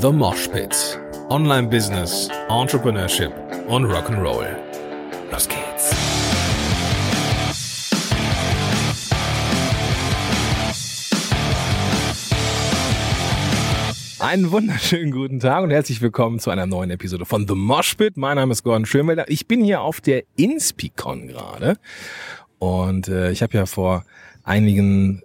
The Mosh Pit. Online Business, Entrepreneurship und Rock'n'Roll. Los geht's. Einen wunderschönen guten Tag und herzlich willkommen zu einer neuen Episode von The Mosh Pit. Mein Name ist Gordon Schönwelder. Ich bin hier auf der Inspicon gerade und äh, ich habe ja vor einigen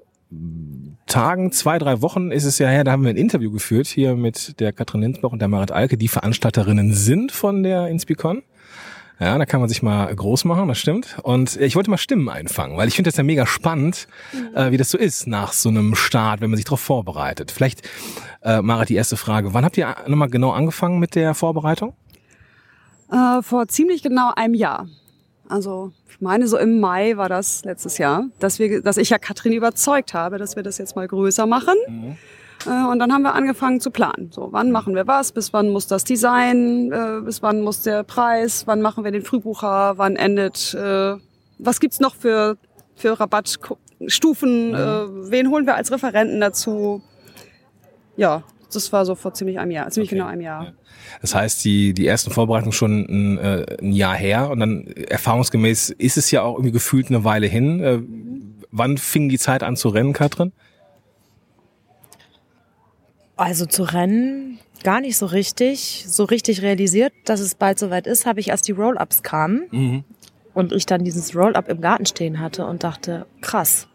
Tagen, zwei, drei Wochen ist es ja her, da haben wir ein Interview geführt hier mit der Katrin Linsbach und der Marit Alke, die Veranstalterinnen sind von der Inspicon. Ja, da kann man sich mal groß machen, das stimmt. Und ich wollte mal Stimmen einfangen, weil ich finde das ja mega spannend, mhm. äh, wie das so ist nach so einem Start, wenn man sich darauf vorbereitet. Vielleicht, äh, Marit, die erste Frage. Wann habt ihr nochmal genau angefangen mit der Vorbereitung? Äh, vor ziemlich genau einem Jahr. Also ich meine, so im Mai war das letztes Jahr, dass, wir, dass ich ja Katrin überzeugt habe, dass wir das jetzt mal größer machen. Mhm. Äh, und dann haben wir angefangen zu planen. So, wann machen wir was? Bis wann muss das Design? Äh, bis wann muss der Preis? Wann machen wir den Frühbucher? Wann endet? Äh, was gibt's noch für für Rabattstufen? Mhm. wen holen wir als Referenten dazu? Ja, das war so vor ziemlich einem Jahr, ziemlich okay. genau einem Jahr. Das heißt, die, die ersten Vorbereitungen schon ein, äh, ein Jahr her und dann erfahrungsgemäß ist es ja auch irgendwie gefühlt eine Weile hin. Äh, wann fing die Zeit an zu rennen, Katrin? Also zu rennen gar nicht so richtig. So richtig realisiert, dass es bald soweit ist, habe ich, als die Roll-Ups kamen mhm. und ich dann dieses Roll-Up im Garten stehen hatte und dachte, krass,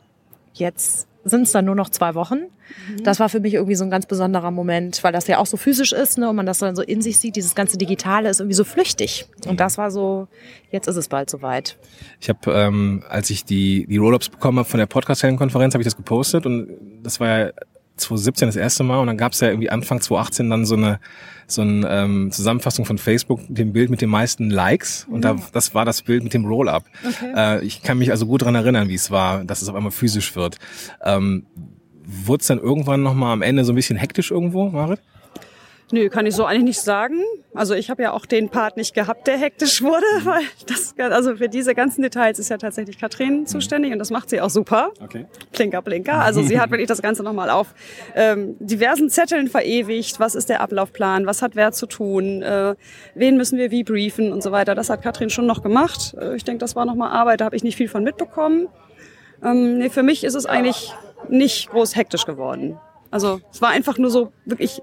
jetzt sind es dann nur noch zwei Wochen. Mhm. Das war für mich irgendwie so ein ganz besonderer Moment, weil das ja auch so physisch ist ne, und man das dann so in sich sieht. Dieses ganze Digitale ist irgendwie so flüchtig. Und das war so, jetzt ist es bald soweit. Ich habe, ähm, als ich die, die Roll-Ups bekommen habe von der Podcast-Konferenz, habe ich das gepostet und das war ja 2017 das erste Mal und dann gab es ja irgendwie Anfang 2018 dann so eine so eine ähm, Zusammenfassung von Facebook mit dem Bild mit den meisten Likes und da, das war das Bild mit dem Roll-Up. Okay. Äh, ich kann mich also gut dran erinnern, wie es war, dass es auf einmal physisch wird. Ähm, Wurde es dann irgendwann nochmal am Ende so ein bisschen hektisch irgendwo, Marit? Nö, kann ich so eigentlich nicht sagen. Also ich habe ja auch den Part nicht gehabt, der hektisch wurde, weil das, also für diese ganzen Details ist ja tatsächlich Katrin zuständig und das macht sie auch super. Okay. Blinker, Blinker. Also sie hat wirklich das Ganze nochmal auf ähm, diversen Zetteln verewigt. Was ist der Ablaufplan? Was hat wer zu tun? Äh, wen müssen wir wie briefen und so weiter. Das hat Katrin schon noch gemacht. Äh, ich denke, das war nochmal Arbeit, da habe ich nicht viel von mitbekommen. Ähm, nee, für mich ist es eigentlich nicht groß hektisch geworden. Also es war einfach nur so wirklich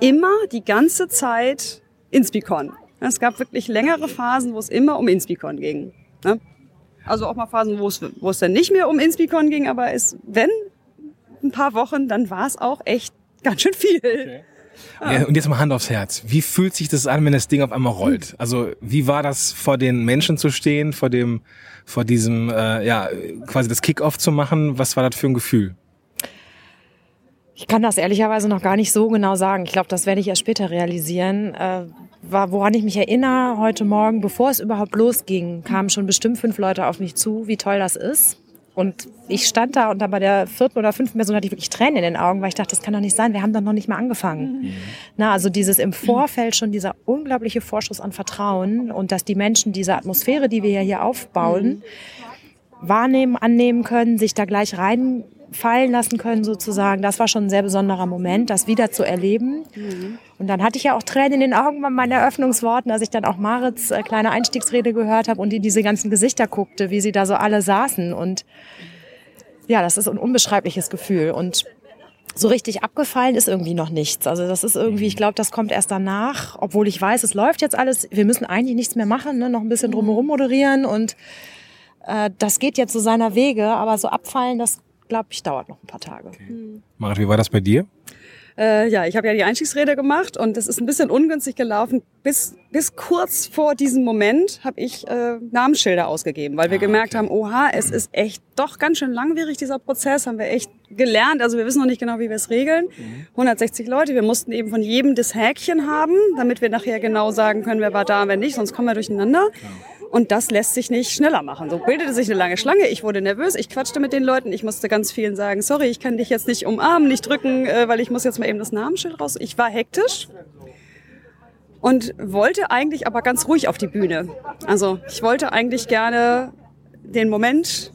immer die ganze Zeit Inspicon. Es gab wirklich längere Phasen, wo es immer um Inspicon ging. Ne? Also auch mal Phasen, wo es, wo es dann nicht mehr um Inspicon ging, aber es, wenn ein paar Wochen, dann war es auch echt ganz schön viel. Okay. Ja, und jetzt mal Hand aufs Herz. Wie fühlt sich das an, wenn das Ding auf einmal rollt? Also wie war das, vor den Menschen zu stehen, vor dem, vor diesem, äh, ja, quasi das Kick-off zu machen? Was war das für ein Gefühl? Ich kann das ehrlicherweise noch gar nicht so genau sagen. Ich glaube, das werde ich erst später realisieren. Äh, war, woran ich mich erinnere, heute Morgen, bevor es überhaupt losging, kamen schon bestimmt fünf Leute auf mich zu, wie toll das ist. Und ich stand da und dann bei der vierten oder fünften Person hatte ich wirklich Tränen in den Augen, weil ich dachte, das kann doch nicht sein, wir haben doch noch nicht mal angefangen. Mhm. Na, also dieses im Vorfeld schon dieser unglaubliche Vorschuss an Vertrauen und dass die Menschen diese Atmosphäre, die wir ja hier aufbauen, mhm. Wahrnehmen, annehmen können, sich da gleich rein fallen lassen können sozusagen. Das war schon ein sehr besonderer Moment, das wieder zu erleben. Mhm. Und dann hatte ich ja auch Tränen in den Augen bei meinen Eröffnungsworten, als ich dann auch Marits äh, kleine Einstiegsrede gehört habe und in diese ganzen Gesichter guckte, wie sie da so alle saßen. Und ja, das ist ein unbeschreibliches Gefühl. Und so richtig abgefallen ist irgendwie noch nichts. Also das ist irgendwie, ich glaube, das kommt erst danach, obwohl ich weiß, es läuft jetzt alles. Wir müssen eigentlich nichts mehr machen, ne? noch ein bisschen drumherum moderieren und äh, das geht jetzt so seiner Wege. Aber so abfallen, das glaube ich, dauert noch ein paar Tage. Okay. Hm. Marit, wie war das bei dir? Äh, ja, ich habe ja die Einstiegsrede gemacht und das ist ein bisschen ungünstig gelaufen. Bis, bis kurz vor diesem Moment habe ich äh, Namensschilder ausgegeben, weil wir ah, gemerkt okay. haben, oha, es ist echt doch ganz schön langwierig, dieser Prozess, haben wir echt gelernt. Also wir wissen noch nicht genau, wie wir es regeln. Mhm. 160 Leute, wir mussten eben von jedem das Häkchen haben, damit wir nachher genau sagen können, wer war da, wer nicht, sonst kommen wir durcheinander. Klar. Und das lässt sich nicht schneller machen. So bildete sich eine lange Schlange. Ich wurde nervös. Ich quatschte mit den Leuten. Ich musste ganz vielen sagen, sorry, ich kann dich jetzt nicht umarmen, nicht drücken, äh, weil ich muss jetzt mal eben das Namensschild raus. Ich war hektisch und wollte eigentlich aber ganz ruhig auf die Bühne. Also ich wollte eigentlich gerne den Moment,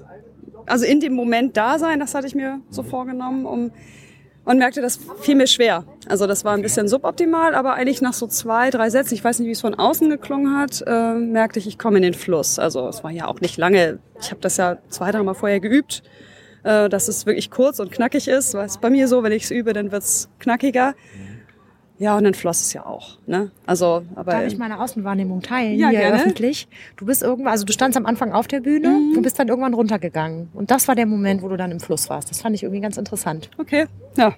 also in dem Moment da sein. Das hatte ich mir so vorgenommen, um und merkte, das fiel mir schwer. Also das war ein bisschen suboptimal, aber eigentlich nach so zwei, drei Sätzen, ich weiß nicht, wie es von außen geklungen hat, äh, merkte ich, ich komme in den Fluss. Also es war ja auch nicht lange. Ich habe das ja zwei, drei Mal vorher geübt, äh, dass es wirklich kurz und knackig ist. Weil es bei mir so, wenn ich es übe, dann wird's knackiger. Ja, und dann floss es ja auch. Ne? Also, aber Darf ich meine Außenwahrnehmung teilen Ja, hier gerne. öffentlich? Du bist irgendwann, also du standst am Anfang auf der Bühne Mhm. und bist dann irgendwann runtergegangen. Und das war der Moment, wo du dann im Fluss warst. Das fand ich irgendwie ganz interessant. okay, ja,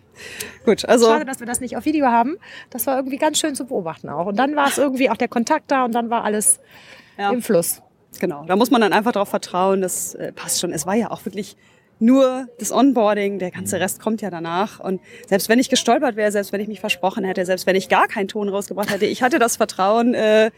gut. Also Schade, dass wir das nicht auf Video haben. Das war irgendwie ganz schön zu beobachten auch. Und dann war es irgendwie auch der Kontakt da und dann war alles Ja. im Fluss. Genau, da muss man dann einfach darauf vertrauen, das äh, passt schon. Es war ja auch wirklich nur das Onboarding, der ganze Rest kommt ja danach. Und selbst wenn ich gestolpert wäre, selbst wenn ich mich versprochen hätte, selbst wenn ich gar keinen Ton rausgebracht hätte, ich hatte das Vertrauen, äh,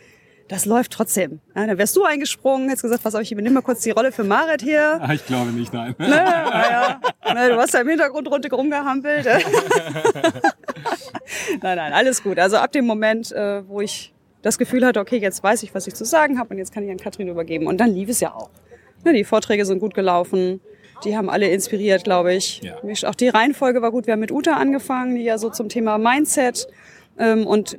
das läuft trotzdem. Ja, dann wärst du eingesprungen, hättest gesagt, pass auf, ich übernehme mal kurz die Rolle für Marit hier. Ah, ich glaube nicht, nein. Ne, ja, ne, du hast ja im Hintergrund rundherum rumgehampelt. nein, nein, alles gut. Also ab dem Moment, äh, wo ich das Gefühl hatte, okay, jetzt weiß ich, was ich zu sagen habe und jetzt kann ich an Katrin übergeben. Und dann lief es ja auch. Ne, die Vorträge sind gut gelaufen. Die haben alle inspiriert, glaube ich. Ja. Auch die Reihenfolge war gut. Wir haben mit Uta angefangen, die ja so zum Thema Mindset ähm, und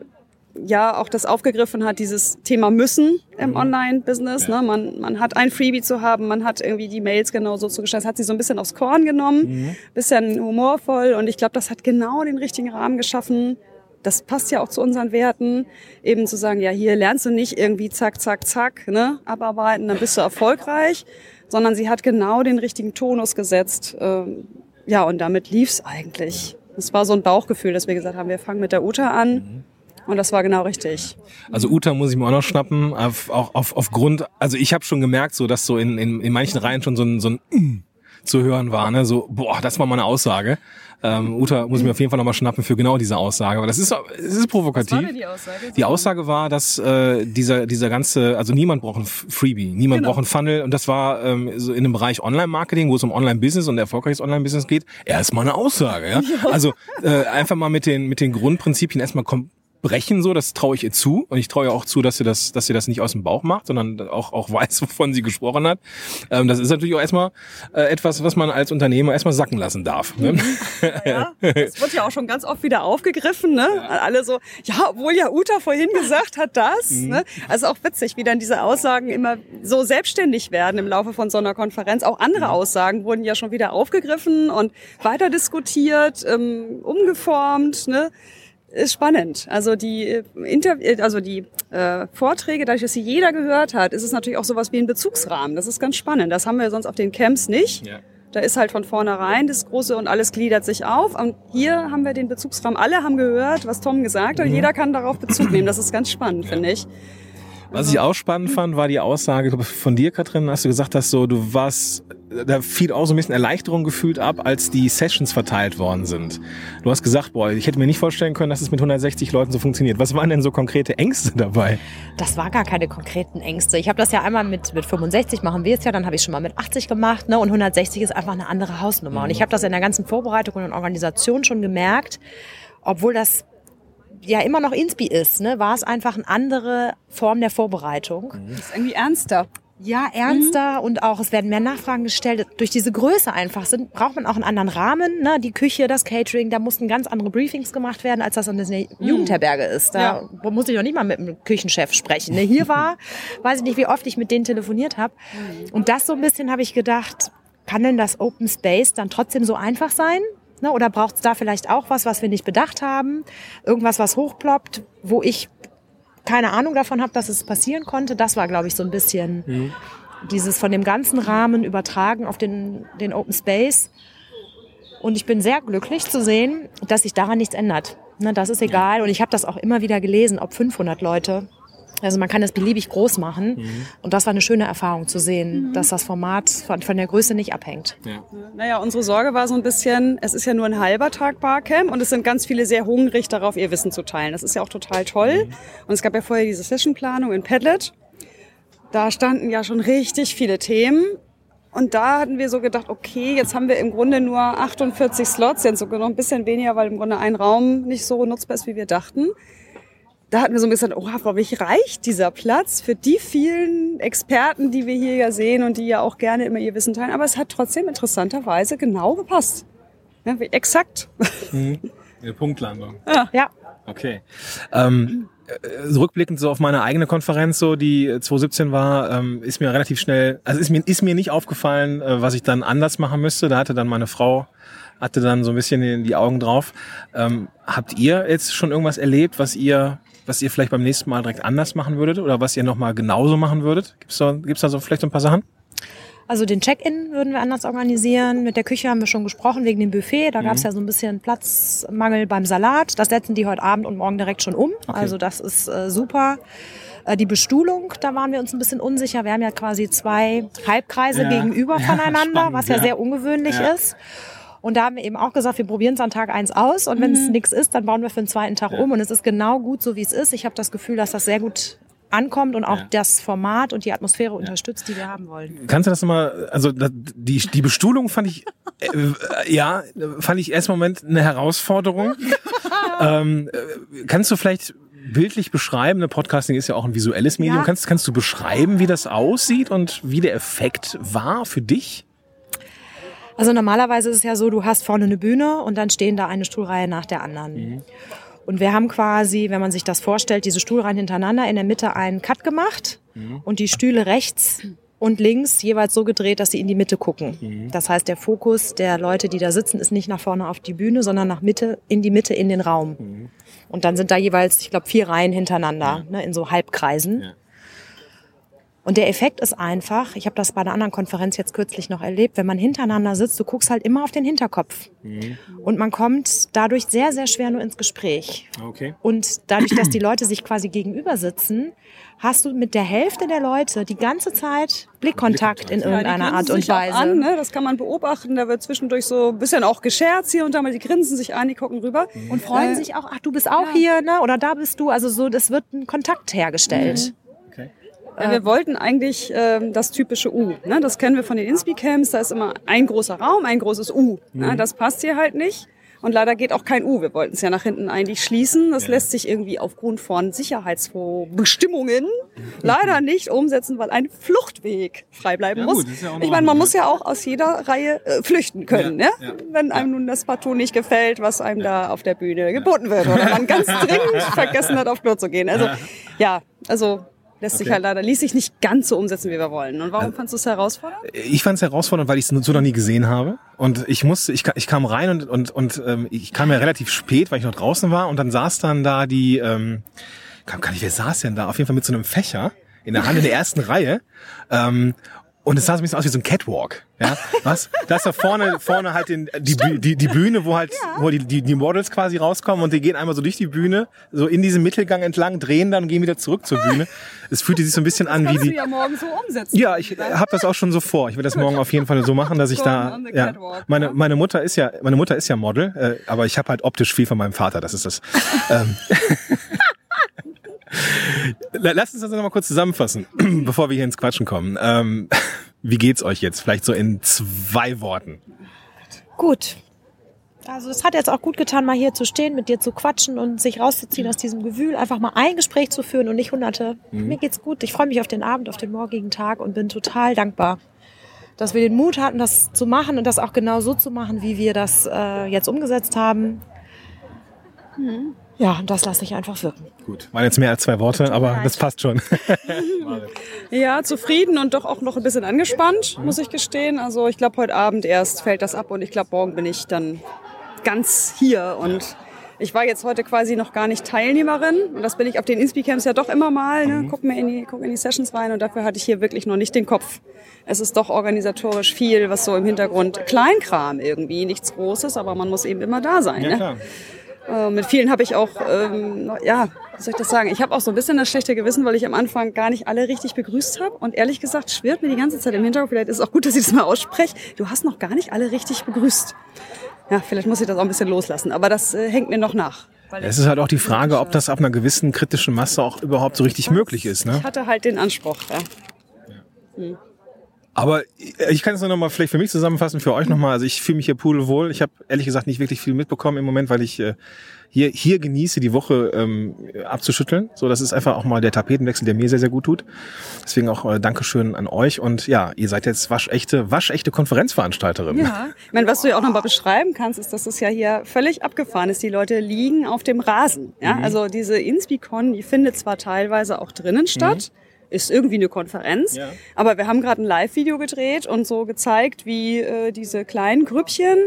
ja auch das aufgegriffen hat, dieses Thema müssen im Online-Business. Ja. Ne? Man, man hat ein Freebie zu haben, man hat irgendwie die Mails genauso zu gestalten. Das hat sie so ein bisschen aufs Korn genommen, bisschen humorvoll und ich glaube, das hat genau den richtigen Rahmen geschaffen. Das passt ja auch zu unseren Werten, eben zu sagen, ja, hier lernst du nicht irgendwie zack, zack, zack, ne, abarbeiten, dann bist du erfolgreich, sondern sie hat genau den richtigen Tonus gesetzt. Ähm, ja, und damit lief's eigentlich. Es war so ein Bauchgefühl, dass wir gesagt haben, wir fangen mit der Uta an. Und das war genau richtig. Also Uta muss ich mir auch noch schnappen, auf, auch auf, aufgrund, also ich habe schon gemerkt, so dass so in, in, in manchen Reihen schon so ein, so ein mm zu hören war, ne? So, boah, das war mal eine Aussage. Ähm, Uta muss ich mir auf jeden Fall nochmal schnappen für genau diese Aussage, aber das ist, es ist provokativ. die Aussage? Die Aussage war, dass äh, dieser dieser ganze, also niemand braucht ein Freebie, niemand Genau. braucht ein Funnel und das war ähm, so in dem Bereich Online-Marketing, wo es um Online-Business und erfolgreiches Online-Business geht, erstmal eine Aussage. Ja? Also äh, einfach mal mit den mit den Grundprinzipien erstmal kom brechen so, das traue ich ihr zu und ich traue ihr auch zu, dass sie das, dass sie das nicht aus dem Bauch macht, sondern auch auch weiß, wovon sie gesprochen hat. Ähm, das ist natürlich auch erstmal äh, etwas, was man als Unternehmer erstmal sacken lassen darf. Ne? Ja, das wird ja auch schon ganz oft wieder aufgegriffen, ne? Alle so, ja, obwohl ja Uta vorhin gesagt hat das. Ne? Also auch witzig, wie dann diese Aussagen immer so selbstständig werden im Laufe von so einer Konferenz. Auch andere Aussagen wurden ja schon wieder aufgegriffen und weiter diskutiert, ähm, umgeformt, ne? Ist spannend. Also die äh, Inter äh, also die äh, Vorträge, dadurch, dass sie jeder gehört hat, ist es natürlich auch sowas wie ein Bezugsrahmen. Das ist ganz spannend. Das haben wir sonst auf den Camps nicht. Ja. Da ist halt von vornherein das Große und alles gliedert sich auf. Und hier haben wir den Bezugsrahmen. Alle haben gehört, was Tom gesagt hat. Und jeder kann darauf Bezug nehmen. Das ist ganz spannend, finde ich. Was ich auch spannend fand, war die Aussage von dir, Katrin, hast du gesagt hast, so du warst, da fiel auch so ein bisschen Erleichterung gefühlt ab, als die Sessions verteilt worden sind. Du hast gesagt, boah, ich hätte mir nicht vorstellen können, dass es mit 160 Leuten so funktioniert. Was waren denn so konkrete Ängste dabei? Das war gar keine konkreten Ängste. Ich habe das ja einmal mit, mit 65 machen wir es ja, dann habe ich schon mal mit 80 gemacht ne? und 160 ist einfach eine andere Hausnummer. Und ich habe das in der ganzen Vorbereitung und Organisation schon gemerkt, obwohl das ja immer noch Inspi ist, ne? war es einfach eine andere Form der Vorbereitung. Das ist irgendwie ernster. Ja, ernster und auch es werden mehr Nachfragen gestellt. Durch diese Größe einfach sind, braucht man auch einen anderen Rahmen. Ne? Die Küche, das Catering, da mussten ganz andere Briefings gemacht werden, als das an der Jugendherberge ist. Da muss ich noch nicht mal mit dem Küchenchef sprechen. Ne? Hier war, weiß ich nicht, wie oft ich mit denen telefoniert habe. Und das so ein bisschen habe ich gedacht, kann denn das Open Space dann trotzdem so einfach sein? Ne? Oder braucht es da vielleicht auch was, was wir nicht bedacht haben? Irgendwas, was hochploppt, wo ich keine Ahnung davon habe, dass es passieren konnte. Das war, glaube ich, so ein bisschen dieses von dem ganzen Rahmen übertragen auf den, den Open Space. Und ich bin sehr glücklich zu sehen, dass sich daran nichts ändert. Ne, das ist egal. Und ich habe das auch immer wieder gelesen, ob 500 Leute. Also man kann das beliebig groß machen. Und das war eine schöne Erfahrung zu sehen, dass das Format von, von der Größe nicht abhängt. Naja, unsere Sorge war so ein bisschen, es ist ja nur ein halber Tag Barcamp und es sind ganz viele sehr hungrig darauf, ihr Wissen zu teilen. Das ist ja auch total toll. Und es gab ja vorher diese Sessionplanung in Padlet. Da standen ja schon richtig viele Themen. Und da hatten wir so gedacht, okay, jetzt haben wir im Grunde nur 48 Slots, jetzt sogar noch ein bisschen weniger, weil im Grunde ein Raum nicht so nutzbar ist, wie wir dachten. Da hatten wir so ein bisschen, oh, aber wie reicht dieser Platz für die vielen Experten, die wir hier ja sehen und die ja auch gerne immer ihr Wissen teilen. Aber es hat trotzdem interessanterweise genau gepasst. Ja, wie, exakt. Mhm. Eine Punktlandung. Ja. Ja. Okay. Ähm, äh, rückblickend so auf meine eigene Konferenz, so die 2017 war, ähm, ist mir relativ schnell, also ist mir, ist mir nicht aufgefallen, äh, was ich dann anders machen müsste. Da hatte dann meine Frau, hatte dann so ein bisschen die Augen drauf. Ähm, habt ihr jetzt schon irgendwas erlebt, was ihr, was ihr vielleicht beim nächsten Mal direkt anders machen würdet oder was ihr nochmal genauso machen würdet? Gibt's da, gibt's da so vielleicht so ein paar Sachen? Also den Check-in würden wir anders organisieren. Mit der Küche haben wir schon gesprochen wegen dem Buffet. Da gab es ja so ein bisschen Platzmangel beim Salat. Das setzen die heute Abend und morgen direkt schon um. Okay. Also das ist äh, super. Äh, die Bestuhlung, da waren wir uns ein bisschen unsicher. Wir haben ja quasi zwei Halbkreise Ja. gegenüber Ja, voneinander, spannend, was ja, ja. sehr ungewöhnlich ist. Und da haben wir eben auch gesagt, wir probieren es an Tag eins aus und wenn es nichts ist, dann bauen wir für den zweiten Tag Ja. um. Und es ist genau gut so, wie es ist. Ich habe das Gefühl, dass das sehr gut ankommt und auch Ja. das Format und die Atmosphäre unterstützt, die wir haben wollen. Kannst du das nochmal, also die, die Bestuhlung fand ich, äh, äh, ja, fand ich erst im Moment eine Herausforderung. ähm, äh, kannst du vielleicht bildlich beschreiben, ne, Podcasting ist ja auch ein visuelles Medium, Ja. kannst, kannst du beschreiben, wie das aussieht und wie der Effekt war für dich? Also normalerweise ist es ja so, du hast vorne eine Bühne und dann stehen da eine Stuhlreihe nach der anderen. Und wir haben quasi, wenn man sich das vorstellt, diese Stuhlreihen hintereinander in der Mitte einen Cut gemacht und die Stühle rechts und links jeweils so gedreht, dass sie in die Mitte gucken. Das heißt, der Fokus der Leute, die da sitzen, ist nicht nach vorne auf die Bühne, sondern nach Mitte, in die Mitte in den Raum. Und dann sind da jeweils, ich glaube, vier Reihen hintereinander, ne, in so Halbkreisen. Ja. Und der Effekt ist einfach, ich habe das bei einer anderen Konferenz jetzt kürzlich noch erlebt, wenn man hintereinander sitzt, du guckst halt immer auf den Hinterkopf. Und man kommt dadurch sehr, sehr schwer nur ins Gespräch. Okay. Und dadurch, dass die Leute sich quasi gegenüber sitzen, hast du mit der Hälfte der Leute die ganze Zeit Blickkontakt in Ja, die irgendeiner grinsen Art und Weise. An, ne? Das kann man beobachten. Da wird zwischendurch so ein bisschen auch gescherzt hier und da mal. Die grinsen sich an, die gucken rüber. Und freuen Äh, sich auch, ach, du bist auch hier, ne? Oder da bist du. Also so, das wird ein Kontakt hergestellt. okay. Ja, wir wollten eigentlich ähm, das typische U. Ne? Das kennen wir von den Inspi-Camps. Da ist immer ein großer Raum, ein großes U. Ne? Das passt hier halt nicht. Und leider geht auch kein U. Wir wollten es ja nach hinten eigentlich schließen. Das lässt sich irgendwie aufgrund von Sicherheitsbestimmungen leider nicht umsetzen, weil ein Fluchtweg frei bleiben Ja, muss. gut, ja ich meine, man muss ja auch aus jeder Reihe äh, flüchten können, Ja, ne? ja. wenn einem nun das partout nicht gefällt, was einem da auf der Bühne geboten wird oder man ganz dringend vergessen hat, auf Klo zu gehen. Also ja, also lässt sich Okay. halt leider, ließ sich nicht ganz so umsetzen, wie wir wollen. Und warum fandst du es herausfordernd? Ich fand es herausfordernd, weil ich es so noch nie gesehen habe. Und ich musste, ich, ich kam rein und, und, und ähm, ich kam ja relativ spät, weil ich noch draußen war. Und dann saß dann da die, ähm, kann gar nicht, wer saß denn da? Auf jeden Fall mit so einem Fächer in der Hand in der ersten Reihe. Ähm, und es sah so ein bisschen aus wie so ein Catwalk. Ja, was? Da ist da vorne, vorne halt den, die, die, die Bühne, wo halt, wo die, die, die Models quasi rauskommen und die gehen einmal so durch die Bühne, so in diesem Mittelgang entlang, drehen dann und gehen wieder zurück zur Bühne. Es fühlte sich so ein bisschen an wie Kannst du die, ja morgen so umsetzen. ja, ich habe das auch schon so vor. Ich werde das morgen auf jeden Fall so machen, dass ich da. Ja, catwalk, meine ne? meine Mutter ist ja meine Mutter ist ja Model, äh, aber ich habe halt optisch viel von meinem Vater. Das ist das. ähm. La- Lass uns das noch mal kurz zusammenfassen, bevor wir hier ins Quatschen kommen. Ähm, wie geht's euch jetzt? Vielleicht so in zwei Worten. Gut. Also es hat jetzt auch gut getan, mal hier zu stehen, mit dir zu quatschen und sich rauszuziehen aus diesem Gewühl, einfach mal ein Gespräch zu führen und nicht hunderte. Mir geht's gut. Ich freue mich auf den Abend, auf den morgigen Tag und bin total dankbar, dass wir den Mut hatten, das zu machen und das auch genau so zu machen, wie wir das äh, jetzt umgesetzt haben. Ja, und das lasse ich einfach wirken. Gut, waren jetzt mehr als zwei Worte, aber das passt schon. Ja, zufrieden und doch auch noch ein bisschen angespannt, muss ich gestehen. Also ich glaube, heute Abend erst fällt das ab und ich glaube, morgen bin ich dann ganz hier. Und ich war jetzt heute quasi noch gar nicht Teilnehmerin. Und das bin ich auf den Inspi-Camps ja doch immer mal. Ne? Guck mir in die, guck in die Sessions rein und dafür hatte ich hier wirklich noch nicht den Kopf. Es ist doch organisatorisch viel, was so im Hintergrund, Kleinkram irgendwie, nichts Großes, aber man muss eben immer da sein. ne? Äh, mit vielen habe ich auch, ähm, ja, wie soll ich das sagen? Ich habe auch so ein bisschen das schlechte Gewissen, weil ich am Anfang gar nicht alle richtig begrüßt habe. Und ehrlich gesagt schwirrt mir die ganze Zeit im Hintergrund, vielleicht ist es auch gut, dass ich das mal ausspreche, du hast noch gar nicht alle richtig begrüßt. Ja, vielleicht muss ich das auch ein bisschen loslassen, aber das äh, hängt mir noch nach. Es ist halt auch die Frage, ob das ab einer gewissen kritischen Masse auch überhaupt so richtig möglich ist. Ne? Ich hatte halt den Anspruch. Ja. Aber ich kann es nur noch mal vielleicht für mich zusammenfassen, für euch nochmal. Also ich fühle mich hier pudelwohl. Ich habe ehrlich gesagt nicht wirklich viel mitbekommen im Moment, weil ich äh, hier, hier genieße, die Woche ähm, abzuschütteln. So, das ist einfach auch mal der Tapetenwechsel, der mir sehr, sehr gut tut. Deswegen auch äh, Dankeschön an euch. Und ja, ihr seid jetzt waschechte, waschechte Konferenzveranstalterin. Ja, ich meine, was du ja auch noch mal beschreiben kannst, ist, dass es ja hier völlig abgefahren ist. Die Leute liegen auf dem Rasen. Ja, mhm. also diese Inspicon, die findet zwar teilweise auch drinnen statt. Mhm ist irgendwie eine Konferenz. Ja. Aber wir haben gerade ein Live-Video gedreht und so gezeigt, wie äh, diese kleinen Grüppchen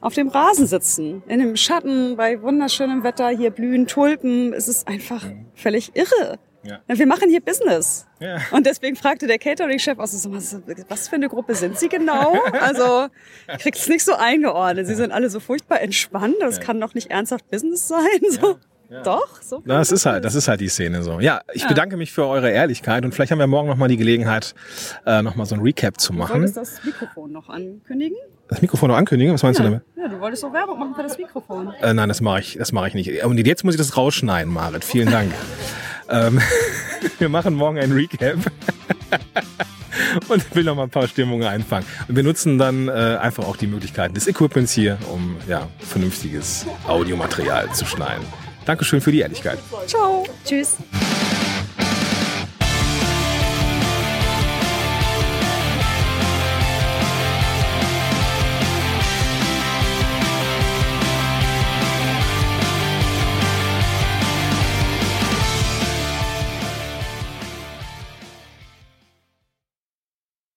auf dem Rasen sitzen, in dem Schatten, bei wunderschönem Wetter, hier blühen Tulpen. Es ist einfach mhm. völlig irre. Ja. Wir machen hier Business. Ja. Und deswegen fragte der Catering-Chef aus, was für eine Gruppe sind Sie genau? Also, ich krieg's nicht so eingeordnet. Sie sind alle so furchtbar entspannt. Das ja. kann doch nicht ernsthaft Business sein. So. Ja. Doch, so. Das ist halt, das ist halt die Szene so. Ja, ich ja. bedanke mich für eure Ehrlichkeit und vielleicht haben wir morgen noch mal die Gelegenheit, äh, noch mal so ein Recap zu machen. Du wolltest das Mikrofon noch ankündigen? Das Mikrofon noch ankündigen? Was meinst ja. du damit? Ja, du wolltest doch Werbung machen für das Mikrofon. Äh, nein, das mache ich, das mache ich nicht. Und jetzt muss ich das rausschneiden, Marit. Vielen Dank. ähm, wir machen morgen ein Recap. und will noch mal ein paar Stimmungen einfangen. Und wir nutzen dann äh, einfach auch die Möglichkeiten des Equipments hier, um ja, vernünftiges Audiomaterial zu schneiden. Dankeschön für die Ehrlichkeit. Ciao. Tschüss.